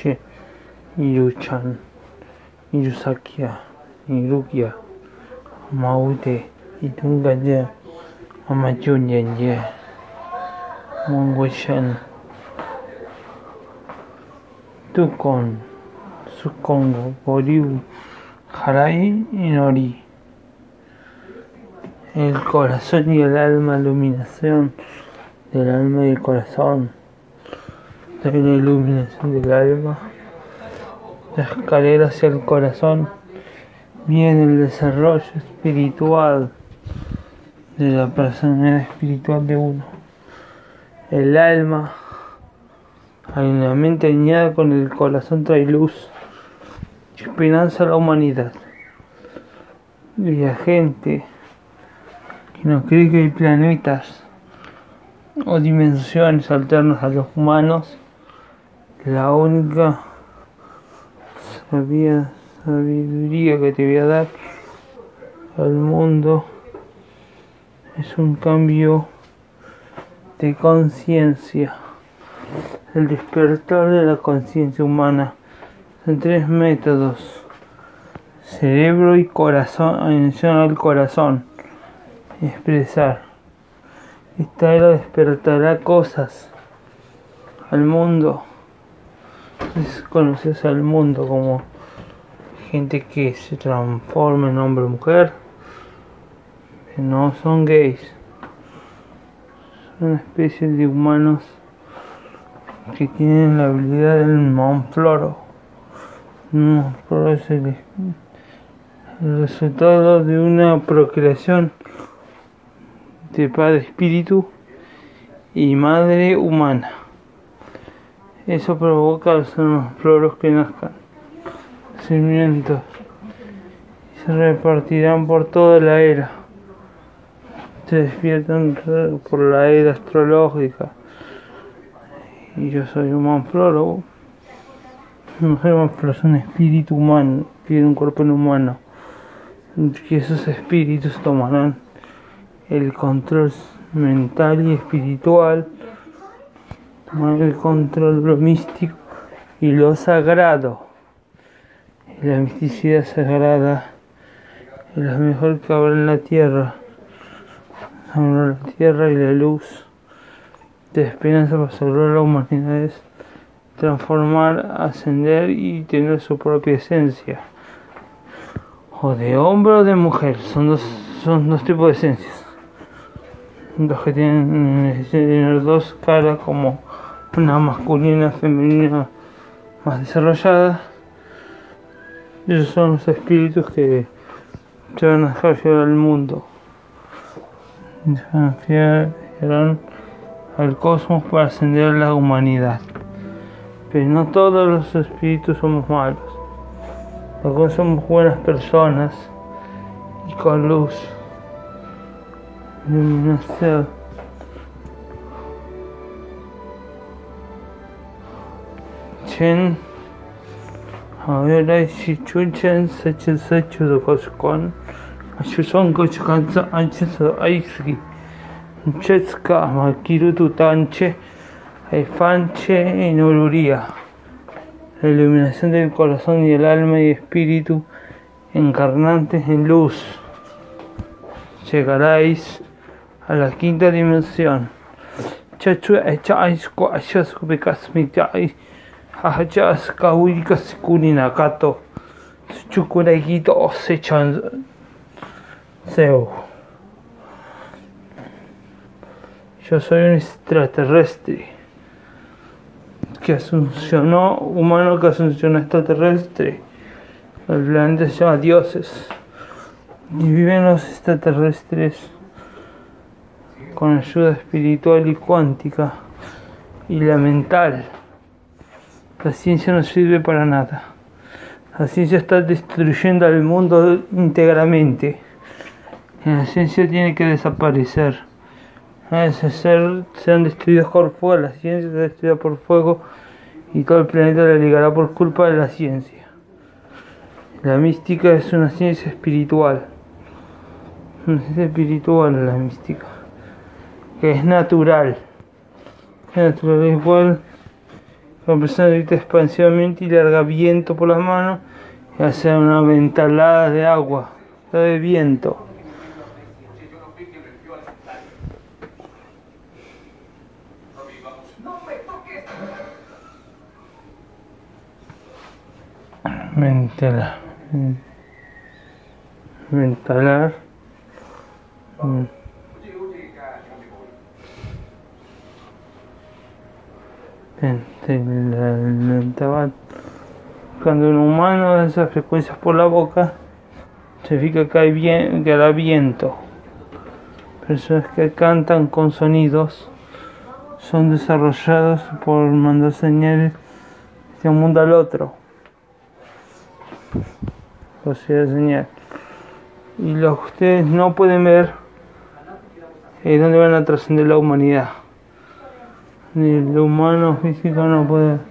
Iruche, Iruchan, Irusakya, Irukia, Maute, Itungaya, Amachunyenye, Mongweshan, Tukon, Sukongo, Boriu, Harai y Nori. El corazón y el alma, iluminación del alma y el corazón. También la iluminación del alma. La escalera hacia el corazón viene el desarrollo espiritual de la personalidad espiritual de uno. El alma, mente alineada con el corazón trae luz esperanza a la humanidad. Y la gente que no cree que hay planetas o dimensiones alternas a los humanos, la única sabiduría que te voy a dar al mundo es un cambio de conciencia, el despertar de la conciencia humana. Son tres métodos, cerebro y corazón, atención al corazón, expresar. Esta era despertará cosas al mundo conoces al mundo como gente que se transforma en hombre o mujer, que no son gays, son una especie de humanos que tienen la habilidad del monfloro. Monfloro es el, el resultado de una procreación de padre espíritu y madre humana. Eso provoca los floros que nazcan, cimientos, y se repartirán por toda la era. Se despiertan por la era astrológica. Y yo soy un manfloro. No soy es un espíritu humano, tiene un cuerpo humano. Y esos espíritus tomarán el control mental y espiritual el control lo místico y lo sagrado. La misticidad sagrada es la mejor que habrá en la tierra. la tierra y la luz de esperanza para salvar a la humanidad es transformar, ascender y tener su propia esencia. O de hombre o de mujer. Son dos, son dos tipos de esencias. Los que tienen tener dos caras como una masculina, femenina más desarrollada. Esos son los espíritus que se van a dejar llevar al mundo. Se van a llevar al cosmos para ascender a la humanidad. Pero no todos los espíritus somos malos. Algunos somos buenas personas y con luz, iluminación. chen hawerai shi chuchen sachi sachi do koskon shuson kochkanza anche so aisgi chetska makiru tu tanche fanche en oluría la iluminación del corazón y el alma y espíritu encarnantes en luz llegaréis a la quinta dimensión chachu echa aisko ashasku bekasmi kahuika sikuni nakato. Chukunaikito osechan seo. Yo soy un extraterrestre que asuncionó humano que asuncionó extraterrestre. El planeta se llama dioses. Y viven los extraterrestres con ayuda espiritual y cuántica y la mental la ciencia no sirve para nada. La ciencia está destruyendo al mundo íntegramente. La ciencia tiene que desaparecer. Ser sean destruidos por fuego, la ciencia se destruida por fuego y todo el planeta le ligará por culpa de la ciencia. La mística es una ciencia espiritual. Una ciencia espiritual la mística. Que es natural. Es natural igual Persona grita expansivamente y larga viento por las manos y hace una ventalada de agua, de viento. Ventalar. Ventalar. Cuando un humano da esas frecuencias por la boca, significa que hay bien, que viento. Personas que cantan con sonidos son desarrollados por mandar señales de un mundo al otro. O sea, señal. Y lo que ustedes no pueden ver es donde van a trascender la humanidad. Ni el humano físico no puede.